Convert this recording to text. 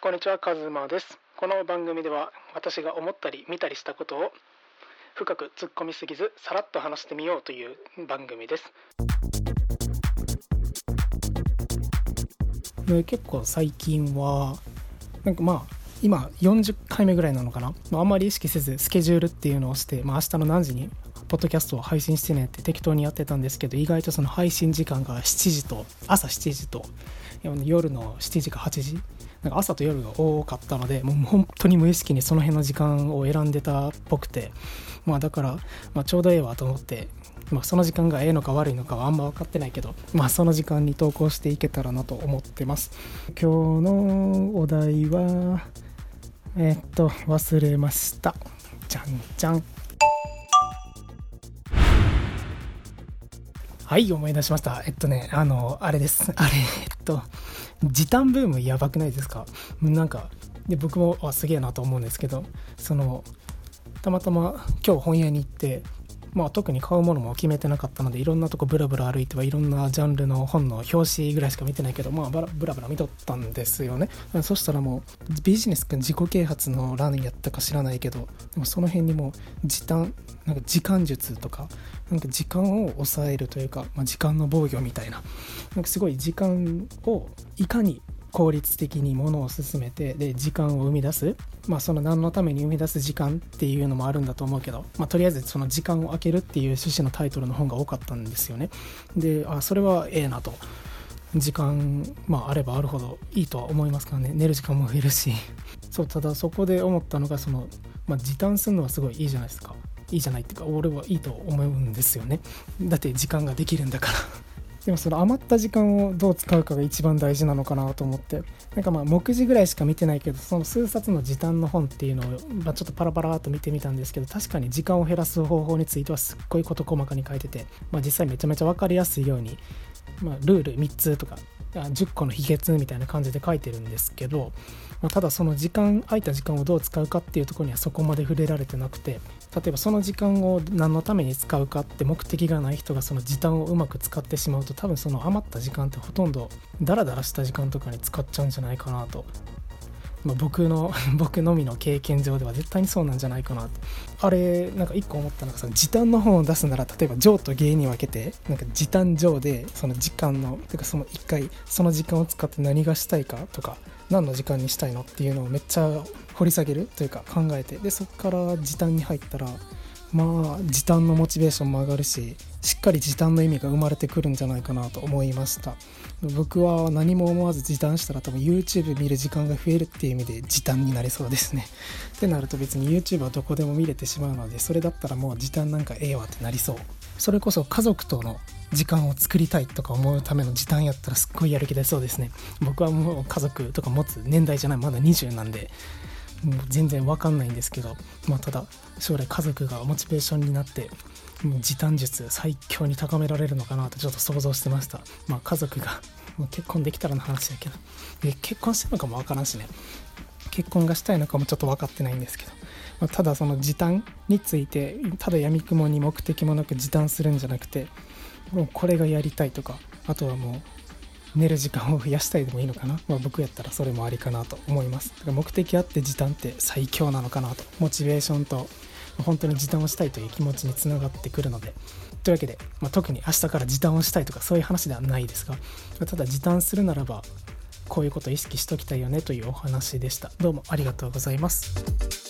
こんにちはカズマです。この番組では私が思ったり見たりしたことを深く突っ込みすぎずさらっと話してみようという番組です。結構最近はなんかまあ今40回目ぐらいなのかな、まあ、あんまり意識せずスケジュールっていうのをして、まあ、明日の何時にポッドキャストを配信してねって適当にやってたんですけど意外とその配信時間が7時と朝7時と夜の7時か8時なんか朝と夜が多かったのでもう本当に無意識にその辺の時間を選んでたっぽくてまあだから、まあ、ちょうどええわと思ってまあ、その時間がええのか悪いのかはあんま分かってないけど、まあ、その時間に投稿していけたらなと思ってます。今日のお題はえー、っと忘れました。じゃんじゃん。はい思い出しました。えっとねあのあれです。あれ。えっと時短ブームやばくないですか？なんかで僕もあすげえなと思うんですけどそのたまたま今日本屋に行ってまあ、特に買うものも決めてなかったのでいろんなとこブラブラ歩いてはいろんなジャンルの本の表紙ぐらいしか見てないけど、まあ、ブラブラ見とったんですよね。そしたらもうビジネス君自己啓発の欄やったか知らないけどでもその辺にも時短なんか時間術とかなんか時間を抑えるというか、まあ、時間の防御みたいななんかすごい時間をいかに効率的にものを進めてで時間を生み出す。まあその何のために生み出す時間っていうのもあるんだと思うけど、まあ、とりあえずその時間を空けるっていう趣旨のタイトルの本が多かったんですよね。であそれはええなと。時間、まあ、あればあるほどいいとは思いますからね。寝る時間も増えるし。そうただそこで思ったのがその、まあ、時短するのはすごいいいじゃないですか。いいじゃないっていうか俺はいいと思うんですよね。だって時間ができるんだから。でもその余った時間をどう使うかが一番大事なのかなと思って。なんかまあ目次ぐらいしか見てないけどその数冊の時短の本っていうのを、まあ、ちょっとパラパラっと見てみたんですけど確かに時間を減らす方法についてはすっごい事細かに書いてて、まあ、実際めちゃめちゃ分かりやすいように、まあ、ルール3つとか10個の秘訣みたいな感じで書いてるんですけど、まあ、ただその時間空いた時間をどう使うかっていうところにはそこまで触れられてなくて例えばその時間を何のために使うかって目的がない人がその時短をうまく使ってしまうと多分その余った時間ってほとんどダラダラした時間とかに使っちゃうんじゃないかなとまあ、僕の 僕のみの経験上では絶対にそうなんじゃないかなあれなんか一個思ったのがその時短の本を出すなら例えば上と芸に分けてなんか時短上でその時間のてかその一回その時間を使って何がしたいかとか何の時間にしたいのっていうのをめっちゃ掘り下げるというか考えてでそこから時短に入ったらまあ時短のモチベーションも上がるししっかり時短の意味が生まれてくるんじゃないかなと思いました。僕は何も思わず時短したら多分 YouTube 見る時間が増えるっていう意味で時短になりそうですね。ってなると別に YouTube はどこでも見れてしまうのでそれだったらもう時短なんかええわってなりそう。それこそ家族との時間を作りたいとか思うための時短やったらすっごいやる気出そうですね。僕はもう家族とか持つ年代じゃないまだ20なんで。もう全然わかんないんですけど、まあ、ただ将来家族がモチベーションになってもう時短術最強に高められるのかなとちょっと想像してました、まあ、家族がもう結婚できたらの話だけど。で結婚してるのかもわからんしね。結婚がしたいのかもちょっと分かってないんですけど、まあ、ただその時短についてただやみくもに目的もなく時短するんじゃなくてもうこれがやりたいとかあとはもう寝る時間を増やしたいでもいいのかな、まあ、僕やったらそれもありかなと思います。だから目的あって時短って最強なのかなと。モチベーションと本当に時短をしたいという気持ちにつながってくるので。というわけで、まあ、特に明日から時短をしたいとかそういう話ではないですがただ時短するならばこういうことを意識しときたいよねというお話でした。どうもありがとうございます。